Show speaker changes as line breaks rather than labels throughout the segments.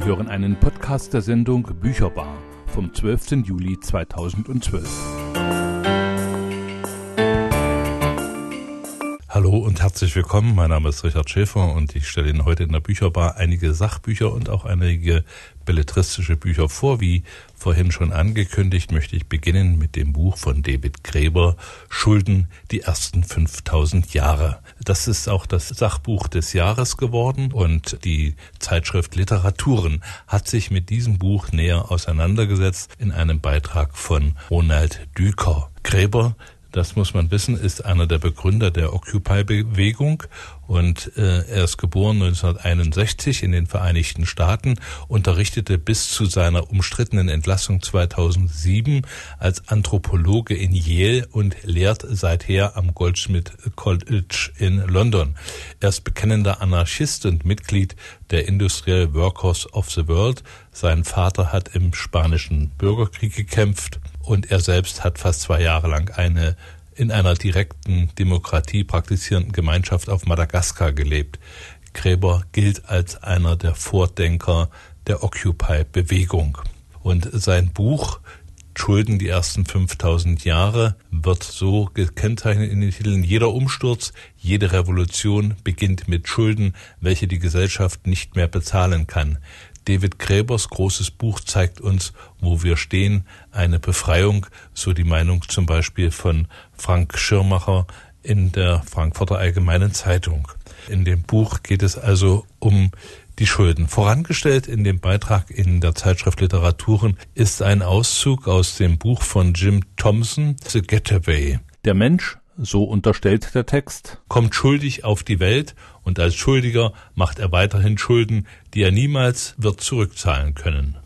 Sie hören einen Podcast der Sendung Bücherbar vom 12. Juli 2012.
Hallo und herzlich willkommen. Mein Name ist Richard Schäfer und ich stelle Ihnen heute in der Bücherbar einige Sachbücher und auch einige belletristische Bücher vor. Wie vorhin schon angekündigt, möchte ich beginnen mit dem Buch von David Gräber, Schulden, die ersten 5000 Jahre. Das ist auch das Sachbuch des Jahres geworden und die Zeitschrift Literaturen hat sich mit diesem Buch näher auseinandergesetzt in einem Beitrag von Ronald Düker. Gräber das muss man wissen, ist einer der Begründer der Occupy-Bewegung und äh, er ist geboren 1961 in den Vereinigten Staaten, unterrichtete bis zu seiner umstrittenen Entlassung 2007 als Anthropologe in Yale und lehrt seither am Goldsmith College in London. Er ist bekennender Anarchist und Mitglied der Industrial Workers of the World. Sein Vater hat im spanischen Bürgerkrieg gekämpft und er selbst hat fast zwei Jahre lang eine in einer direkten Demokratie praktizierenden Gemeinschaft auf Madagaskar gelebt. Gräber gilt als einer der Vordenker der Occupy-Bewegung. Und sein Buch Schulden die ersten 5000 Jahre wird so gekennzeichnet in den Titeln Jeder Umsturz, jede Revolution beginnt mit Schulden, welche die Gesellschaft nicht mehr bezahlen kann. David Gräbers großes Buch zeigt uns, wo wir stehen, eine Befreiung, so die Meinung zum Beispiel von Frank Schirmacher in der Frankfurter Allgemeinen Zeitung. In dem Buch geht es also um die Schulden. Vorangestellt in dem Beitrag in der Zeitschrift Literaturen ist ein Auszug aus dem Buch von Jim Thompson, The Getaway. Der Mensch so unterstellt der Text, kommt schuldig auf die Welt und als Schuldiger macht er weiterhin Schulden, die er niemals wird zurückzahlen können.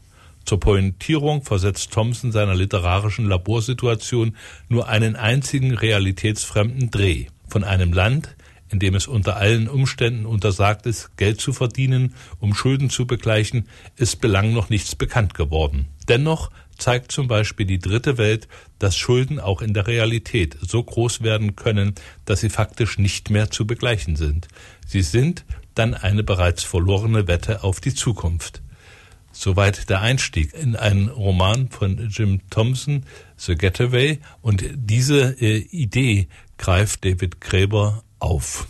Zur Pointierung versetzt Thompson seiner literarischen Laborsituation nur einen einzigen realitätsfremden Dreh. Von einem Land, in dem es unter allen Umständen untersagt ist, Geld zu verdienen, um Schulden zu begleichen, ist Belang noch nichts bekannt geworden. Dennoch zeigt zum Beispiel die dritte Welt, dass Schulden auch in der Realität so groß werden können, dass sie faktisch nicht mehr zu begleichen sind. Sie sind dann eine bereits verlorene Wette auf die Zukunft. Soweit der Einstieg in einen Roman von Jim Thompson, The Getaway, und diese äh, Idee greift David Gräber auf.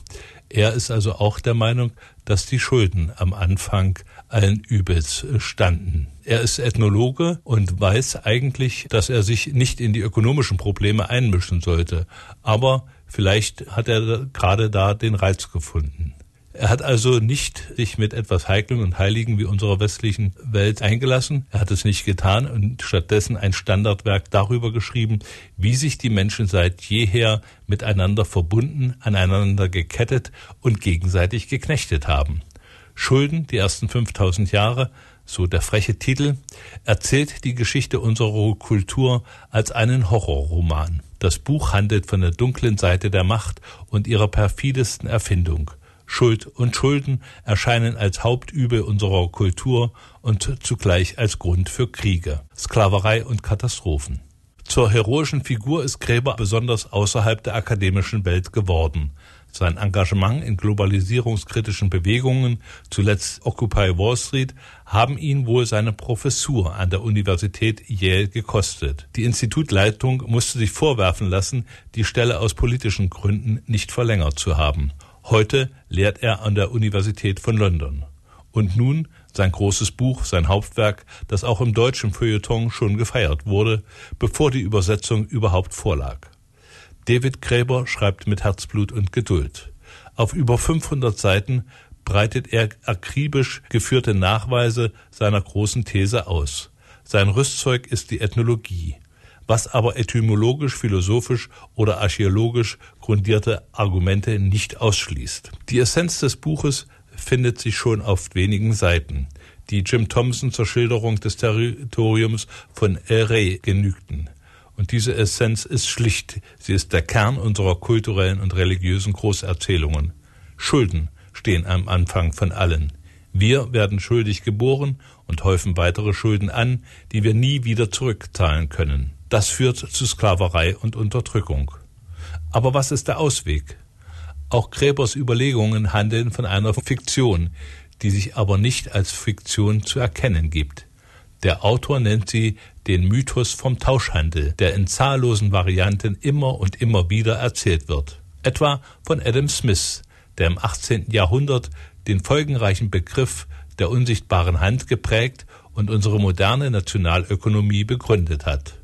Er ist also auch der Meinung, dass die Schulden am Anfang allen Übels standen. Er ist Ethnologe und weiß eigentlich, dass er sich nicht in die ökonomischen Probleme einmischen sollte. Aber vielleicht hat er gerade da den Reiz gefunden. Er hat also nicht sich mit etwas Heiklem und Heiligen wie unserer westlichen Welt eingelassen. Er hat es nicht getan und stattdessen ein Standardwerk darüber geschrieben, wie sich die Menschen seit jeher miteinander verbunden, aneinander gekettet und gegenseitig geknechtet haben. Schulden, die ersten 5000 Jahre, so der freche Titel, erzählt die Geschichte unserer Kultur als einen Horrorroman. Das Buch handelt von der dunklen Seite der Macht und ihrer perfidesten Erfindung. Schuld und Schulden erscheinen als Hauptübel unserer Kultur und zugleich als Grund für Kriege, Sklaverei und Katastrophen. Zur heroischen Figur ist Gräber besonders außerhalb der akademischen Welt geworden. Sein Engagement in globalisierungskritischen Bewegungen, zuletzt Occupy Wall Street, haben ihn wohl seine Professur an der Universität Yale gekostet. Die Institutleitung musste sich vorwerfen lassen, die Stelle aus politischen Gründen nicht verlängert zu haben. Heute lehrt er an der Universität von London. Und nun sein großes Buch, sein Hauptwerk, das auch im deutschen Feuilleton schon gefeiert wurde, bevor die Übersetzung überhaupt vorlag. David Gräber schreibt mit Herzblut und Geduld. Auf über 500 Seiten breitet er akribisch geführte Nachweise seiner großen These aus. Sein Rüstzeug ist die Ethnologie, was aber etymologisch, philosophisch oder archäologisch grundierte Argumente nicht ausschließt. Die Essenz des Buches findet sich schon auf wenigen Seiten, die Jim Thompson zur Schilderung des Territoriums von El Rey genügten. Und diese Essenz ist schlicht. Sie ist der Kern unserer kulturellen und religiösen Großerzählungen. Schulden stehen am Anfang von allen. Wir werden schuldig geboren und häufen weitere Schulden an, die wir nie wieder zurückzahlen können. Das führt zu Sklaverei und Unterdrückung. Aber was ist der Ausweg? Auch Gräbers Überlegungen handeln von einer Fiktion, die sich aber nicht als Fiktion zu erkennen gibt. Der Autor nennt sie den Mythos vom Tauschhandel, der in zahllosen Varianten immer und immer wieder erzählt wird. Etwa von Adam Smith, der im 18. Jahrhundert den folgenreichen Begriff der unsichtbaren Hand geprägt und unsere moderne Nationalökonomie begründet hat.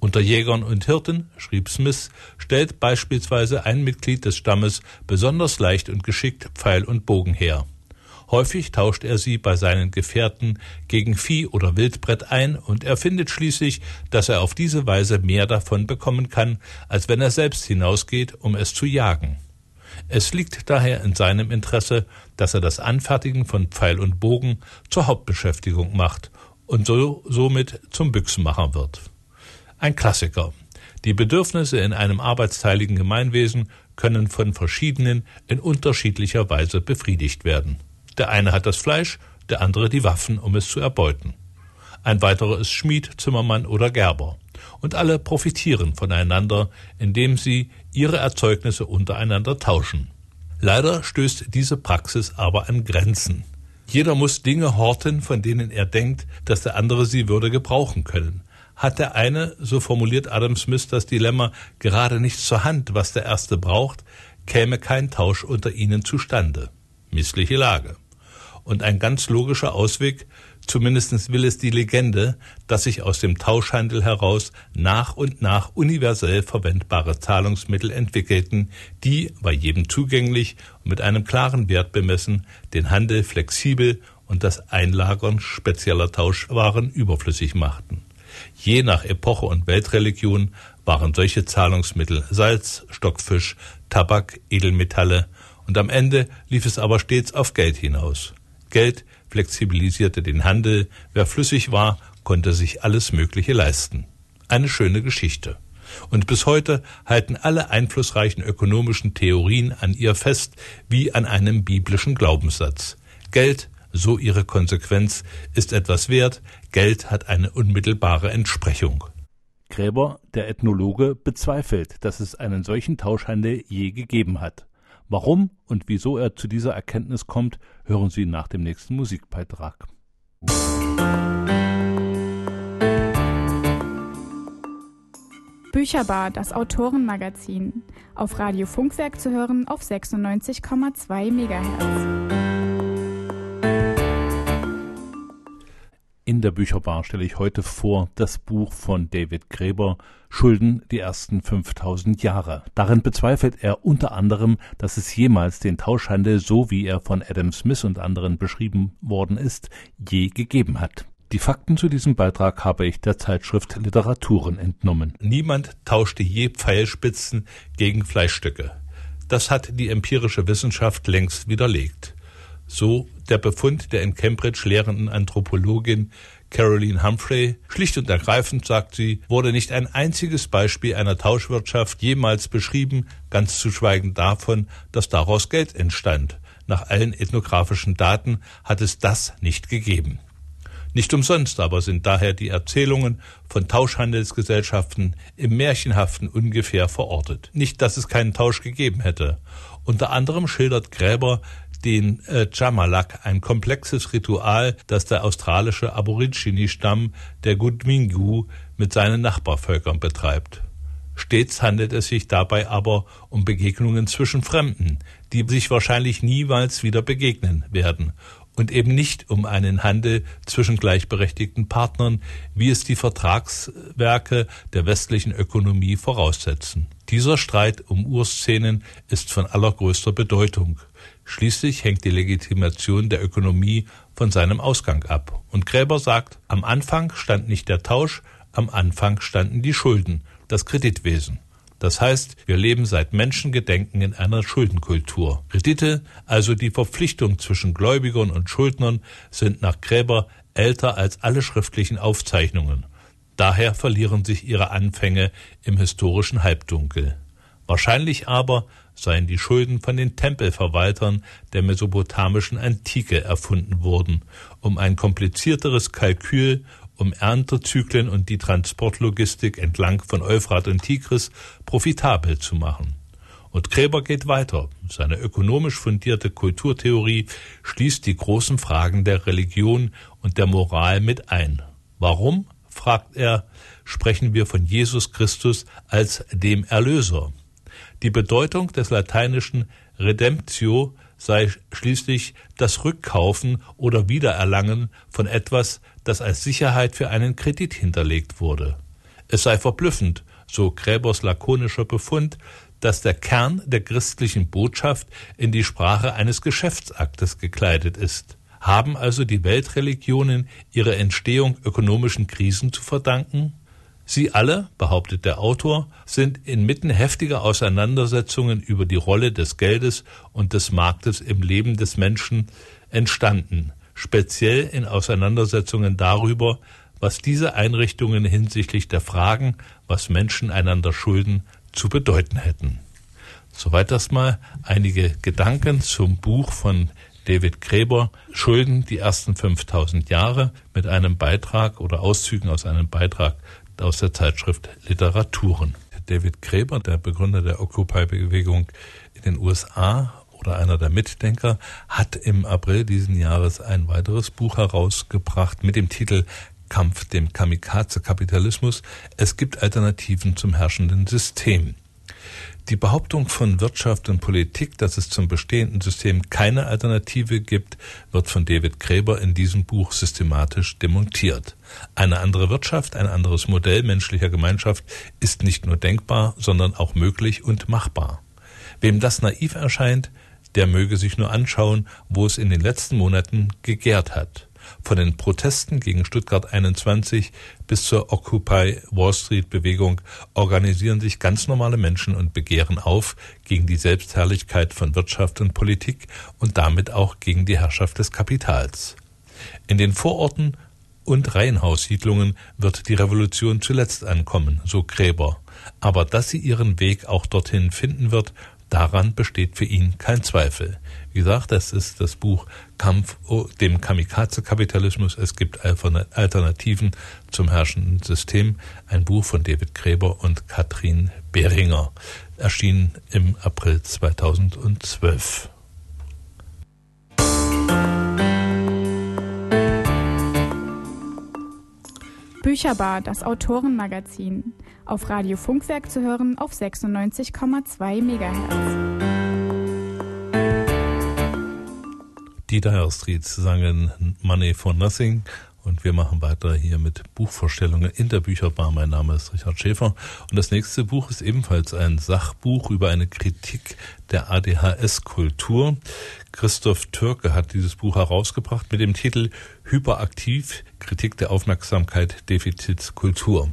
Unter Jägern und Hirten, schrieb Smith, stellt beispielsweise ein Mitglied des Stammes besonders leicht und geschickt Pfeil und Bogen her. Häufig tauscht er sie bei seinen Gefährten gegen Vieh oder Wildbrett ein und er findet schließlich, dass er auf diese Weise mehr davon bekommen kann, als wenn er selbst hinausgeht, um es zu jagen. Es liegt daher in seinem Interesse, dass er das Anfertigen von Pfeil und Bogen zur Hauptbeschäftigung macht und so somit zum Büchsenmacher wird. Ein Klassiker. Die Bedürfnisse in einem arbeitsteiligen Gemeinwesen können von verschiedenen in unterschiedlicher Weise befriedigt werden. Der eine hat das Fleisch, der andere die Waffen, um es zu erbeuten. Ein weiterer ist Schmied, Zimmermann oder Gerber. Und alle profitieren voneinander, indem sie ihre Erzeugnisse untereinander tauschen. Leider stößt diese Praxis aber an Grenzen. Jeder muss Dinge horten, von denen er denkt, dass der andere sie würde gebrauchen können. Hat der eine, so formuliert Adam Smith das Dilemma, gerade nichts zur Hand, was der erste braucht, käme kein Tausch unter ihnen zustande. Missliche Lage. Und ein ganz logischer Ausweg, zumindest will es die Legende, dass sich aus dem Tauschhandel heraus nach und nach universell verwendbare Zahlungsmittel entwickelten, die, bei jedem zugänglich und mit einem klaren Wert bemessen, den Handel flexibel und das Einlagern spezieller Tauschwaren überflüssig machten. Je nach Epoche und Weltreligion waren solche Zahlungsmittel Salz, Stockfisch, Tabak, Edelmetalle, und am Ende lief es aber stets auf Geld hinaus. Geld flexibilisierte den Handel, wer flüssig war, konnte sich alles Mögliche leisten. Eine schöne Geschichte. Und bis heute halten alle einflussreichen ökonomischen Theorien an ihr fest wie an einem biblischen Glaubenssatz. Geld, so ihre Konsequenz, ist etwas wert, Geld hat eine unmittelbare Entsprechung.
Gräber, der Ethnologe, bezweifelt, dass es einen solchen Tauschhandel je gegeben hat. Warum und wieso er zu dieser Erkenntnis kommt, hören Sie nach dem nächsten Musikbeitrag.
Bücherbar, das Autorenmagazin. Auf Radio Funkwerk zu hören auf 96,2 MHz.
In der Bücherbar stelle ich heute vor das Buch von David Gräber Schulden die ersten 5000 Jahre. Darin bezweifelt er unter anderem, dass es jemals den Tauschhandel, so wie er von Adam Smith und anderen beschrieben worden ist, je gegeben hat. Die Fakten zu diesem Beitrag habe ich der Zeitschrift Literaturen entnommen.
Niemand tauschte je Pfeilspitzen gegen Fleischstücke. Das hat die empirische Wissenschaft längst widerlegt. So der Befund der in Cambridge lehrenden Anthropologin Caroline Humphrey. Schlicht und ergreifend, sagt sie, wurde nicht ein einziges Beispiel einer Tauschwirtschaft jemals beschrieben, ganz zu schweigen davon, dass daraus Geld entstand. Nach allen ethnografischen Daten hat es das nicht gegeben. Nicht umsonst aber sind daher die Erzählungen von Tauschhandelsgesellschaften im Märchenhaften ungefähr verortet. Nicht, dass es keinen Tausch gegeben hätte. Unter anderem schildert Gräber den äh, Chamalak, ein komplexes Ritual, das der australische Aborigine-Stamm der Gudmingu mit seinen Nachbarvölkern betreibt. Stets handelt es sich dabei aber um Begegnungen zwischen Fremden, die sich wahrscheinlich niemals wieder begegnen werden und eben nicht um einen Handel zwischen gleichberechtigten Partnern, wie es die Vertragswerke der westlichen Ökonomie voraussetzen. Dieser Streit um Urszenen ist von allergrößter Bedeutung. Schließlich hängt die Legitimation der Ökonomie von seinem Ausgang ab. Und Gräber sagt, am Anfang stand nicht der Tausch, am Anfang standen die Schulden, das Kreditwesen. Das heißt, wir leben seit Menschengedenken in einer Schuldenkultur. Kredite, also die Verpflichtung zwischen Gläubigern und Schuldnern, sind nach Gräber älter als alle schriftlichen Aufzeichnungen. Daher verlieren sich ihre Anfänge im historischen Halbdunkel. Wahrscheinlich aber seien die Schulden von den Tempelverwaltern der mesopotamischen Antike erfunden worden, um ein komplizierteres Kalkül, um Erntezyklen und die Transportlogistik entlang von Euphrat und Tigris profitabel zu machen. Und Gräber geht weiter. Seine ökonomisch fundierte Kulturtheorie schließt die großen Fragen der Religion und der Moral mit ein. Warum, fragt er, sprechen wir von Jesus Christus als dem Erlöser? Die Bedeutung des lateinischen Redemptio sei schließlich das Rückkaufen oder Wiedererlangen von etwas, das als Sicherheit für einen Kredit hinterlegt wurde. Es sei verblüffend, so Gräbers lakonischer Befund, dass der Kern der christlichen Botschaft in die Sprache eines Geschäftsaktes gekleidet ist. Haben also die Weltreligionen ihre Entstehung ökonomischen Krisen zu verdanken? Sie alle, behauptet der Autor, sind inmitten heftiger Auseinandersetzungen über die Rolle des Geldes und des Marktes im Leben des Menschen entstanden, speziell in Auseinandersetzungen darüber, was diese Einrichtungen hinsichtlich der Fragen, was Menschen einander schulden, zu bedeuten hätten. Soweit das mal einige Gedanken zum Buch von David Gräber Schulden die ersten 5000 Jahre mit einem Beitrag oder Auszügen aus einem Beitrag aus der Zeitschrift Literaturen. David Gräber, der Begründer der Occupy-Bewegung in den USA oder einer der Mitdenker, hat im April diesen Jahres ein weiteres Buch herausgebracht mit dem Titel Kampf dem Kamikaze-Kapitalismus. Es gibt Alternativen zum herrschenden System. Die Behauptung von Wirtschaft und Politik, dass es zum bestehenden System keine Alternative gibt, wird von David Gräber in diesem Buch systematisch demontiert. Eine andere Wirtschaft, ein anderes Modell menschlicher Gemeinschaft ist nicht nur denkbar, sondern auch möglich und machbar. Wem das naiv erscheint, der möge sich nur anschauen, wo es in den letzten Monaten gegärt hat. Von den Protesten gegen Stuttgart 21 bis zur Occupy Wall Street Bewegung organisieren sich ganz normale Menschen und begehren auf gegen die Selbstherrlichkeit von Wirtschaft und Politik und damit auch gegen die Herrschaft des Kapitals. In den Vororten und Reihenhaussiedlungen wird die Revolution zuletzt ankommen, so Gräber. Aber dass sie ihren Weg auch dorthin finden wird, daran besteht für ihn kein Zweifel. Wie gesagt, das ist das Buch Kampf dem Kamikaze-Kapitalismus. Es gibt Alternativen zum herrschenden System. Ein Buch von David Gräber und Katrin Behringer. Erschienen im April 2012.
Bücherbar, das Autorenmagazin. Auf Radio Funkwerk zu hören auf 96,2 MHz.
Die Dire Streets sangen Money for Nothing und wir machen weiter hier mit Buchvorstellungen in der Bücherbar. Mein Name ist Richard Schäfer und das nächste Buch ist ebenfalls ein Sachbuch über eine Kritik der ADHS-Kultur. Christoph Türke hat dieses Buch herausgebracht mit dem Titel Hyperaktiv, Kritik der Aufmerksamkeit, Defizits, Kultur.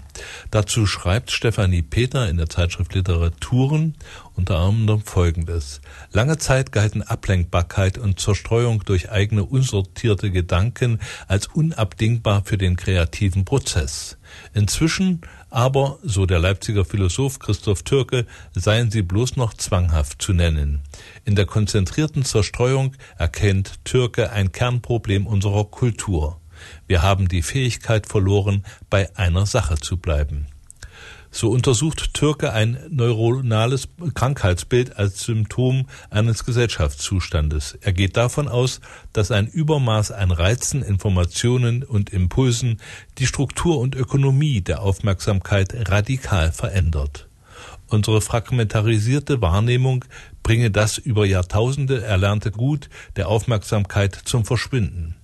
Dazu schreibt Stefanie Peter in der Zeitschrift Literaturen unter anderem Folgendes. Lange Zeit galten Ablenkbarkeit und Zerstreuung durch eigene unsortierte Gedanken als unabdingbar für den kreativen Prozess. Inzwischen aber, so der Leipziger Philosoph Christoph Türke, seien sie bloß noch zwanghaft zu nennen. In der konzentrierten Zerstreuung erkennt Türke ein Kernproblem unserer Kultur. Wir haben die Fähigkeit verloren, bei einer Sache zu bleiben. So untersucht Türke ein neuronales Krankheitsbild als Symptom eines Gesellschaftszustandes. Er geht davon aus, dass ein Übermaß an Reizen, Informationen und Impulsen die Struktur und Ökonomie der Aufmerksamkeit radikal verändert. Unsere fragmentarisierte Wahrnehmung bringe das über Jahrtausende erlernte Gut der Aufmerksamkeit zum Verschwinden.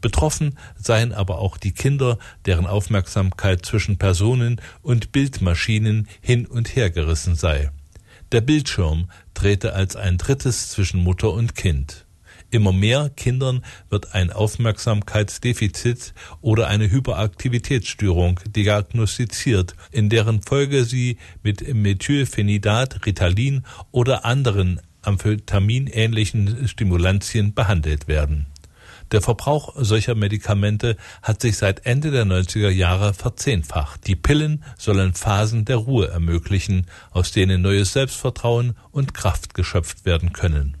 Betroffen seien aber auch die Kinder, deren Aufmerksamkeit zwischen Personen und Bildmaschinen hin und her gerissen sei. Der Bildschirm trete als ein drittes zwischen Mutter und Kind. Immer mehr Kindern wird ein Aufmerksamkeitsdefizit oder eine Hyperaktivitätsstörung diagnostiziert, in deren Folge sie mit Methylphenidat, Ritalin oder anderen Amphetaminähnlichen Stimulantien behandelt werden. Der Verbrauch solcher Medikamente hat sich seit Ende der 90er Jahre verzehnfacht. Die Pillen sollen Phasen der Ruhe ermöglichen, aus denen neues Selbstvertrauen und Kraft geschöpft werden können.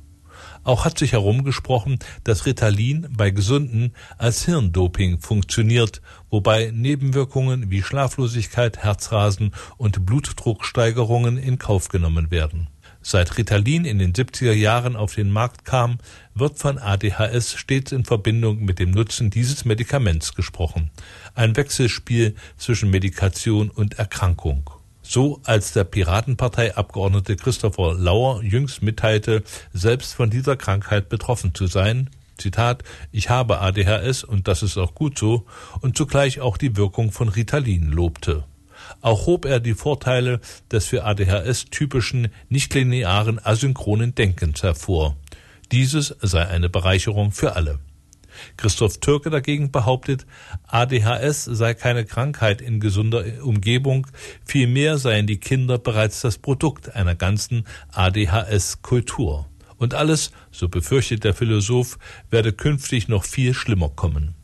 Auch hat sich herumgesprochen, dass Ritalin bei Gesunden als Hirndoping funktioniert, wobei Nebenwirkungen wie Schlaflosigkeit, Herzrasen und Blutdrucksteigerungen in Kauf genommen werden. Seit Ritalin in den 70er Jahren auf den Markt kam, wird von ADHS stets in Verbindung mit dem Nutzen dieses Medikaments gesprochen. Ein Wechselspiel zwischen Medikation und Erkrankung. So als der Piratenpartei-Abgeordnete Christopher Lauer jüngst mitteilte, selbst von dieser Krankheit betroffen zu sein. Zitat, ich habe ADHS und das ist auch gut so, und zugleich auch die Wirkung von Ritalin lobte. Auch hob er die Vorteile des für ADHS typischen nichtlinearen asynchronen Denkens hervor. Dieses sei eine Bereicherung für alle. Christoph Türke dagegen behauptet, ADHS sei keine Krankheit in gesunder Umgebung, vielmehr seien die Kinder bereits das Produkt einer ganzen ADHS-Kultur. Und alles, so befürchtet der Philosoph, werde künftig noch viel schlimmer kommen.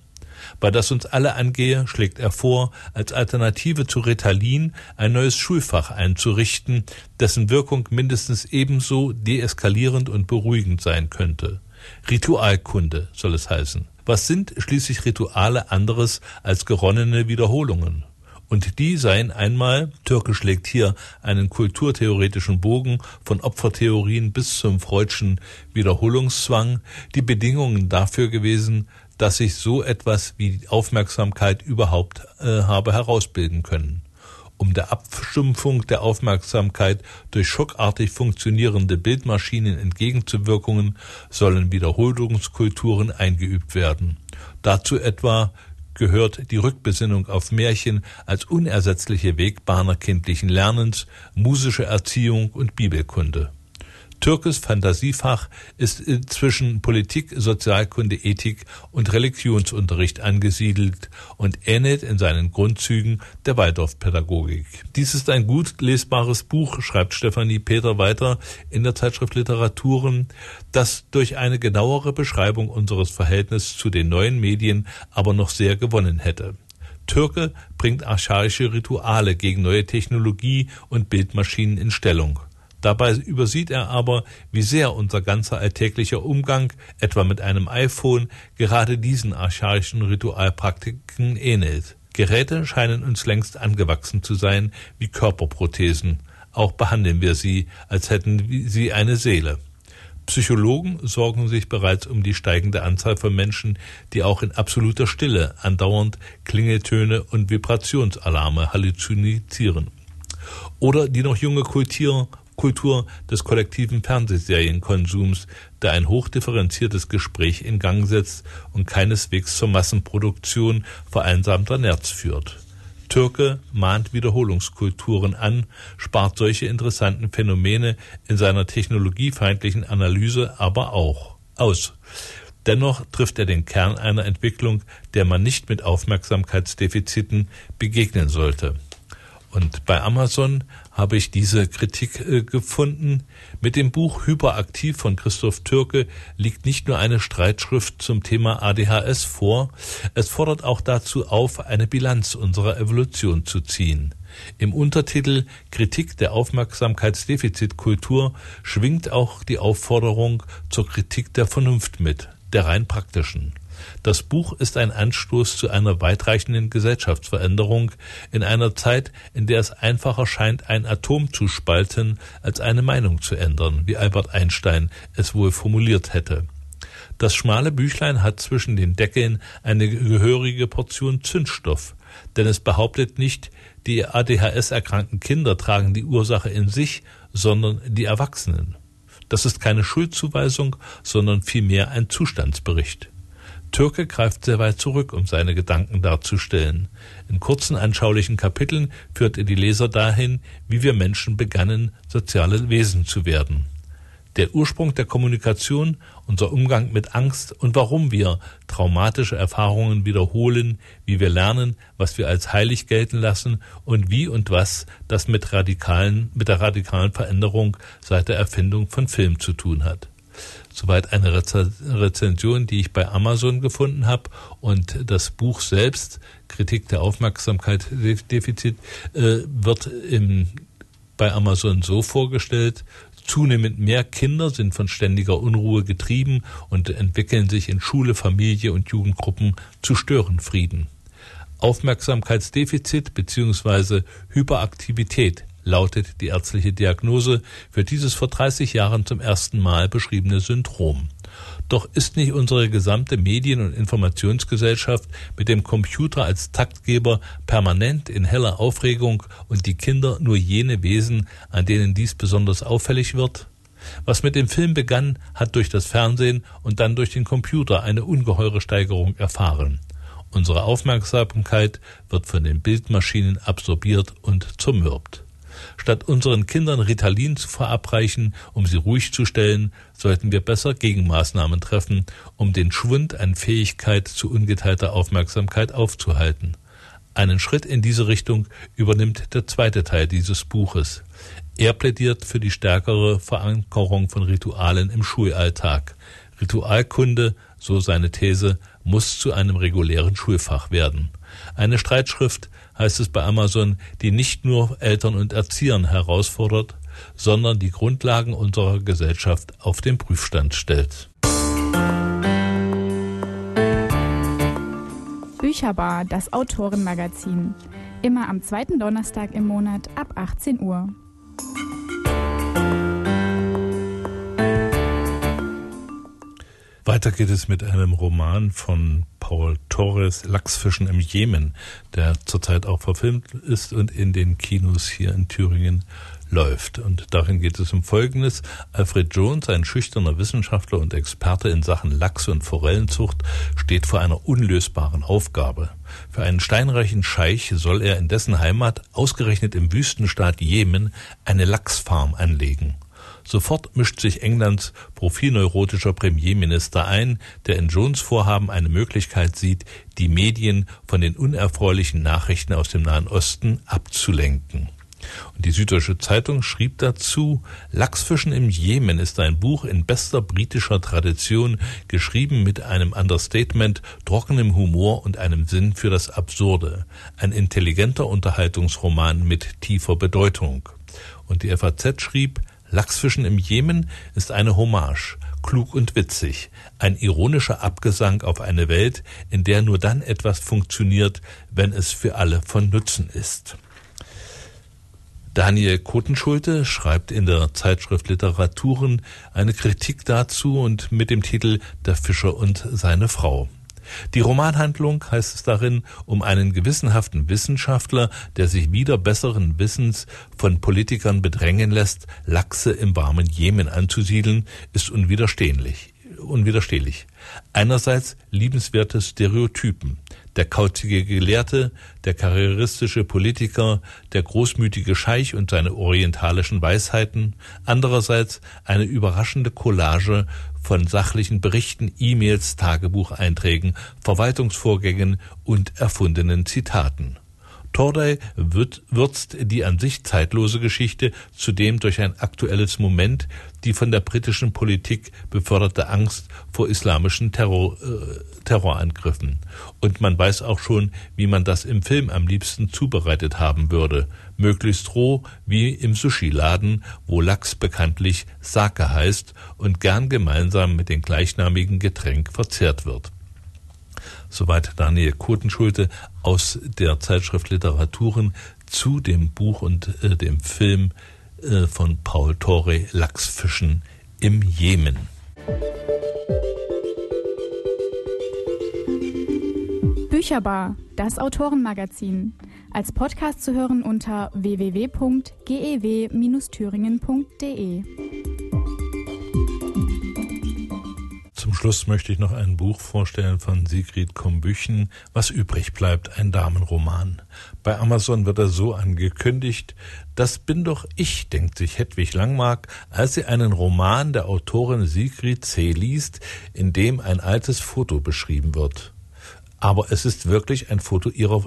Bei das uns alle angehe, schlägt er vor, als Alternative zu Ritalin ein neues Schulfach einzurichten, dessen Wirkung mindestens ebenso deeskalierend und beruhigend sein könnte. Ritualkunde soll es heißen. Was sind schließlich Rituale anderes als geronnene Wiederholungen? Und die seien einmal, Türke schlägt hier einen kulturtheoretischen Bogen von Opfertheorien bis zum Freudschen Wiederholungszwang, die Bedingungen dafür gewesen, dass ich so etwas wie Aufmerksamkeit überhaupt äh, habe herausbilden können. Um der Abstumpfung der Aufmerksamkeit durch schockartig funktionierende Bildmaschinen entgegenzuwirken, sollen Wiederholungskulturen eingeübt werden. Dazu etwa gehört die Rückbesinnung auf Märchen als unersetzliche Wegbahner kindlichen Lernens, musische Erziehung und Bibelkunde. Türkes Fantasiefach ist zwischen Politik, Sozialkunde, Ethik und Religionsunterricht angesiedelt und ähnelt in seinen Grundzügen der Waldorfpädagogik. Dies ist ein gut lesbares Buch, schreibt Stefanie Peter weiter in der Zeitschrift Literaturen, das durch eine genauere Beschreibung unseres Verhältnisses zu den neuen Medien aber noch sehr gewonnen hätte. Türke bringt archaische Rituale gegen neue Technologie und Bildmaschinen in Stellung. Dabei übersieht er aber, wie sehr unser ganzer alltäglicher Umgang, etwa mit einem iPhone, gerade diesen archaischen Ritualpraktiken ähnelt. Geräte scheinen uns längst angewachsen zu sein wie Körperprothesen. Auch behandeln wir sie, als hätten sie eine Seele. Psychologen sorgen sich bereits um die steigende Anzahl von Menschen, die auch in absoluter Stille andauernd Klingeltöne und Vibrationsalarme halluzinieren. Oder die noch junge Kultur Kultur des kollektiven Fernsehserienkonsums, der ein hochdifferenziertes Gespräch in Gang setzt und keineswegs zur Massenproduktion vereinsamter Nerz führt. Türke mahnt Wiederholungskulturen an, spart solche interessanten Phänomene in seiner technologiefeindlichen Analyse aber auch aus. Dennoch trifft er den Kern einer Entwicklung, der man nicht mit Aufmerksamkeitsdefiziten begegnen sollte. Und bei Amazon habe ich diese Kritik äh, gefunden. Mit dem Buch Hyperaktiv von Christoph Türke liegt nicht nur eine Streitschrift zum Thema ADHS vor, es fordert auch dazu auf, eine Bilanz unserer Evolution zu ziehen. Im Untertitel Kritik der Aufmerksamkeitsdefizitkultur schwingt auch die Aufforderung zur Kritik der Vernunft mit, der rein praktischen. Das Buch ist ein Anstoß zu einer weitreichenden Gesellschaftsveränderung in einer Zeit, in der es einfacher scheint, ein Atom zu spalten, als eine Meinung zu ändern, wie Albert Einstein es wohl formuliert hätte. Das schmale Büchlein hat zwischen den Deckeln eine gehörige Portion Zündstoff, denn es behauptet nicht, die ADHS erkrankten Kinder tragen die Ursache in sich, sondern die Erwachsenen. Das ist keine Schuldzuweisung, sondern vielmehr ein Zustandsbericht. Türke greift sehr weit zurück, um seine Gedanken darzustellen. In kurzen anschaulichen Kapiteln führt er die Leser dahin, wie wir Menschen begannen, soziale Wesen zu werden. Der Ursprung der Kommunikation, unser Umgang mit Angst und warum wir traumatische Erfahrungen wiederholen, wie wir lernen, was wir als heilig gelten lassen und wie und was das mit radikalen, mit der radikalen Veränderung seit der Erfindung von Film zu tun hat. Soweit eine Rezension, die ich bei Amazon gefunden habe. Und das Buch selbst, Kritik der Aufmerksamkeitsdefizit, äh, wird im, bei Amazon so vorgestellt, Zunehmend mehr Kinder sind von ständiger Unruhe getrieben und entwickeln sich in Schule, Familie und Jugendgruppen zu Störenfrieden. Aufmerksamkeitsdefizit bzw. Hyperaktivität lautet die ärztliche Diagnose für dieses vor 30 Jahren zum ersten Mal beschriebene Syndrom. Doch ist nicht unsere gesamte Medien- und Informationsgesellschaft mit dem Computer als Taktgeber permanent in heller Aufregung und die Kinder nur jene Wesen, an denen dies besonders auffällig wird? Was mit dem Film begann, hat durch das Fernsehen und dann durch den Computer eine ungeheure Steigerung erfahren. Unsere Aufmerksamkeit wird von den Bildmaschinen absorbiert und zermürbt. Statt unseren Kindern Ritalin zu verabreichen, um sie ruhig zu stellen, sollten wir besser Gegenmaßnahmen treffen, um den Schwund an Fähigkeit zu ungeteilter Aufmerksamkeit aufzuhalten. Einen Schritt in diese Richtung übernimmt der zweite Teil dieses Buches. Er plädiert für die stärkere Verankerung von Ritualen im Schulalltag. Ritualkunde, so seine These, muss zu einem regulären Schulfach werden. Eine Streitschrift, heißt es bei Amazon, die nicht nur Eltern und Erziehern herausfordert, sondern die Grundlagen unserer Gesellschaft auf den Prüfstand stellt.
Bücherbar, das Autorenmagazin. Immer am zweiten Donnerstag im Monat ab 18 Uhr.
Weiter geht es mit einem Roman von Paul Torres, Lachsfischen im Jemen, der zurzeit auch verfilmt ist und in den Kinos hier in Thüringen läuft. Und darin geht es um Folgendes. Alfred Jones, ein schüchterner Wissenschaftler und Experte in Sachen Lachs- und Forellenzucht, steht vor einer unlösbaren Aufgabe. Für einen steinreichen Scheich soll er in dessen Heimat, ausgerechnet im Wüstenstaat Jemen, eine Lachsfarm anlegen. Sofort mischt sich Englands profilneurotischer Premierminister ein, der in Jones Vorhaben eine Möglichkeit sieht, die Medien von den unerfreulichen Nachrichten aus dem Nahen Osten abzulenken. Und die Süddeutsche Zeitung schrieb dazu, Lachsfischen im Jemen ist ein Buch in bester britischer Tradition, geschrieben mit einem Understatement, trockenem Humor und einem Sinn für das Absurde. Ein intelligenter Unterhaltungsroman mit tiefer Bedeutung. Und die FAZ schrieb, Lachsfischen im Jemen ist eine Hommage, klug und witzig, ein ironischer Abgesang auf eine Welt, in der nur dann etwas funktioniert, wenn es für alle von Nutzen ist. Daniel Kotenschulte schreibt in der Zeitschrift Literaturen eine Kritik dazu und mit dem Titel Der Fischer und seine Frau. Die Romanhandlung heißt es darin um einen gewissenhaften Wissenschaftler, der sich wieder besseren Wissens von Politikern bedrängen lässt, Lachse im warmen Jemen anzusiedeln, ist unwiderstehlich. Unwiderstehlich. Einerseits liebenswerte Stereotypen. Der kauzige Gelehrte, der karrieristische Politiker, der großmütige Scheich und seine orientalischen Weisheiten. Andererseits eine überraschende Collage von sachlichen Berichten, E-Mails, Tagebucheinträgen, Verwaltungsvorgängen und erfundenen Zitaten. Tordey würzt die an sich zeitlose Geschichte zudem durch ein aktuelles Moment, die von der britischen Politik beförderte Angst vor islamischen Terror, äh, Terrorangriffen. Und man weiß auch schon, wie man das im Film am liebsten zubereitet haben würde. Möglichst roh, wie im Sushi-Laden, wo Lachs bekanntlich Sake heißt und gern gemeinsam mit dem gleichnamigen Getränk verzehrt wird. Soweit Daniel Kotenschulte aus der Zeitschrift Literaturen zu dem Buch und äh, dem Film von Paul Torre Lachsfischen im Jemen.
Bücherbar, das Autorenmagazin. Als Podcast zu hören unter www.gew-thüringen.de.
Schluss möchte ich noch ein Buch vorstellen von Sigrid Kombüchen, Was übrig bleibt, ein Damenroman. Bei Amazon wird er so angekündigt, das bin doch ich, denkt sich Hedwig Langmark, als sie einen Roman der Autorin Sigrid C. liest, in dem ein altes Foto beschrieben wird. Aber es ist wirklich ein Foto ihrer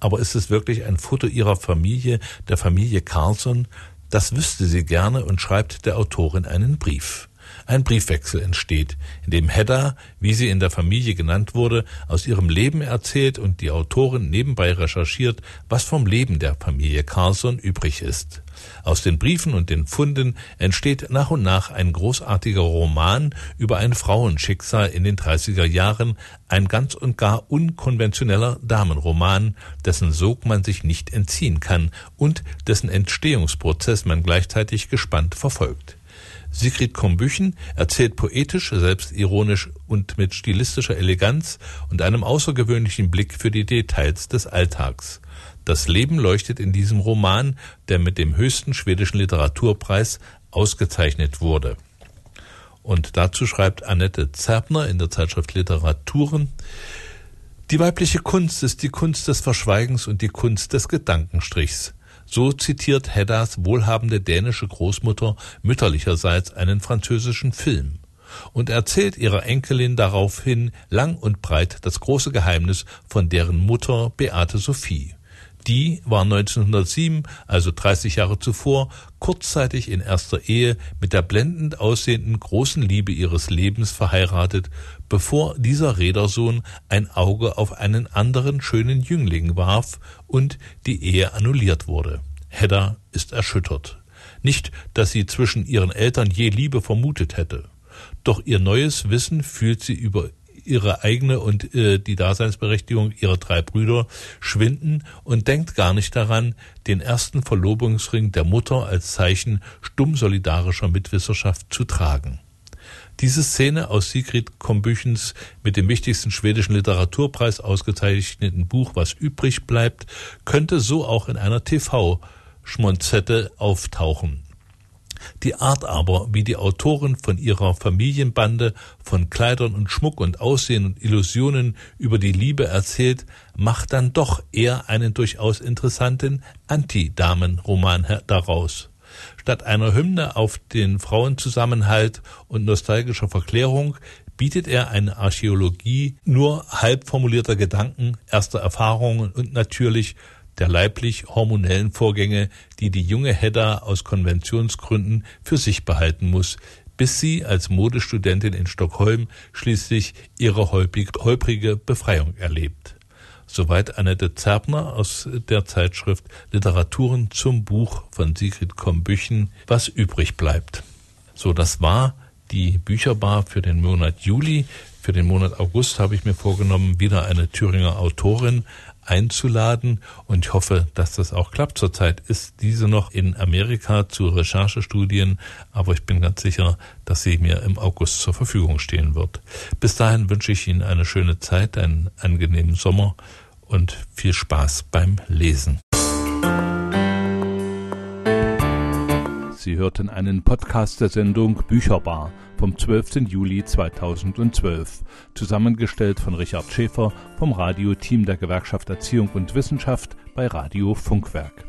aber ist es wirklich ein Foto ihrer Familie, der Familie Carlson? Das wüsste sie gerne und schreibt der Autorin einen Brief. Ein Briefwechsel entsteht, in dem Hedda, wie sie in der Familie genannt wurde, aus ihrem Leben erzählt und die Autorin nebenbei recherchiert, was vom Leben der Familie Carlson übrig ist. Aus den Briefen und den Funden entsteht nach und nach ein großartiger Roman über ein Frauenschicksal in den 30er Jahren, ein ganz und gar unkonventioneller Damenroman, dessen Sog man sich nicht entziehen kann und dessen Entstehungsprozess man gleichzeitig gespannt verfolgt. Sigrid Kombüchen erzählt poetisch, selbstironisch und mit stilistischer Eleganz und einem außergewöhnlichen Blick für die Details des Alltags. Das Leben leuchtet in diesem Roman, der mit dem höchsten schwedischen Literaturpreis ausgezeichnet wurde. Und dazu schreibt Annette Zerbner in der Zeitschrift Literaturen, die weibliche Kunst ist die Kunst des Verschweigens und die Kunst des Gedankenstrichs. So zitiert Heddas wohlhabende dänische Großmutter mütterlicherseits einen französischen Film und erzählt ihrer Enkelin daraufhin lang und breit das große Geheimnis von deren Mutter Beate Sophie. Die war 1907, also 30 Jahre zuvor, kurzzeitig in erster Ehe mit der blendend aussehenden großen Liebe ihres Lebens verheiratet, bevor dieser Rädersohn ein Auge auf einen anderen schönen Jüngling warf und die Ehe annulliert wurde. Hedda ist erschüttert. Nicht, dass sie zwischen ihren Eltern je Liebe vermutet hätte. Doch ihr neues Wissen fühlt sie über ihre eigene und äh, die Daseinsberechtigung ihrer drei Brüder schwinden und denkt gar nicht daran, den ersten Verlobungsring der Mutter als Zeichen stumm solidarischer Mitwisserschaft zu tragen. Diese Szene aus Sigrid Kombüchens mit dem wichtigsten schwedischen Literaturpreis ausgezeichneten Buch Was übrig bleibt, könnte so auch in einer TV-Schmonzette auftauchen. Die Art aber, wie die Autorin von ihrer Familienbande, von Kleidern und Schmuck und Aussehen und Illusionen über die Liebe erzählt, macht dann doch eher einen durchaus interessanten Anti-Damen-Roman daraus. Statt einer Hymne auf den Frauenzusammenhalt und nostalgischer Verklärung bietet er eine Archäologie nur halb formulierter Gedanken, erster Erfahrungen und natürlich der leiblich-hormonellen Vorgänge, die die junge Hedda aus Konventionsgründen für sich behalten muss, bis sie als Modestudentin in Stockholm schließlich ihre holprige Befreiung erlebt. Soweit Annette Zerbner aus der Zeitschrift Literaturen zum Buch von Sigrid Kombüchen, was übrig bleibt. So, das war die Bücherbar für den Monat Juli. Für den Monat August habe ich mir vorgenommen, wieder eine Thüringer Autorin einzuladen und ich hoffe, dass das auch klappt. Zurzeit ist diese noch in Amerika zu Recherchestudien, aber ich bin ganz sicher, dass sie mir im August zur Verfügung stehen wird. Bis dahin wünsche ich Ihnen eine schöne Zeit, einen angenehmen Sommer und viel Spaß beim Lesen.
Sie hörten einen Podcast der Sendung Bücherbar vom 12. Juli 2012, zusammengestellt von Richard Schäfer vom Radioteam der Gewerkschaft Erziehung und Wissenschaft bei Radio Funkwerk.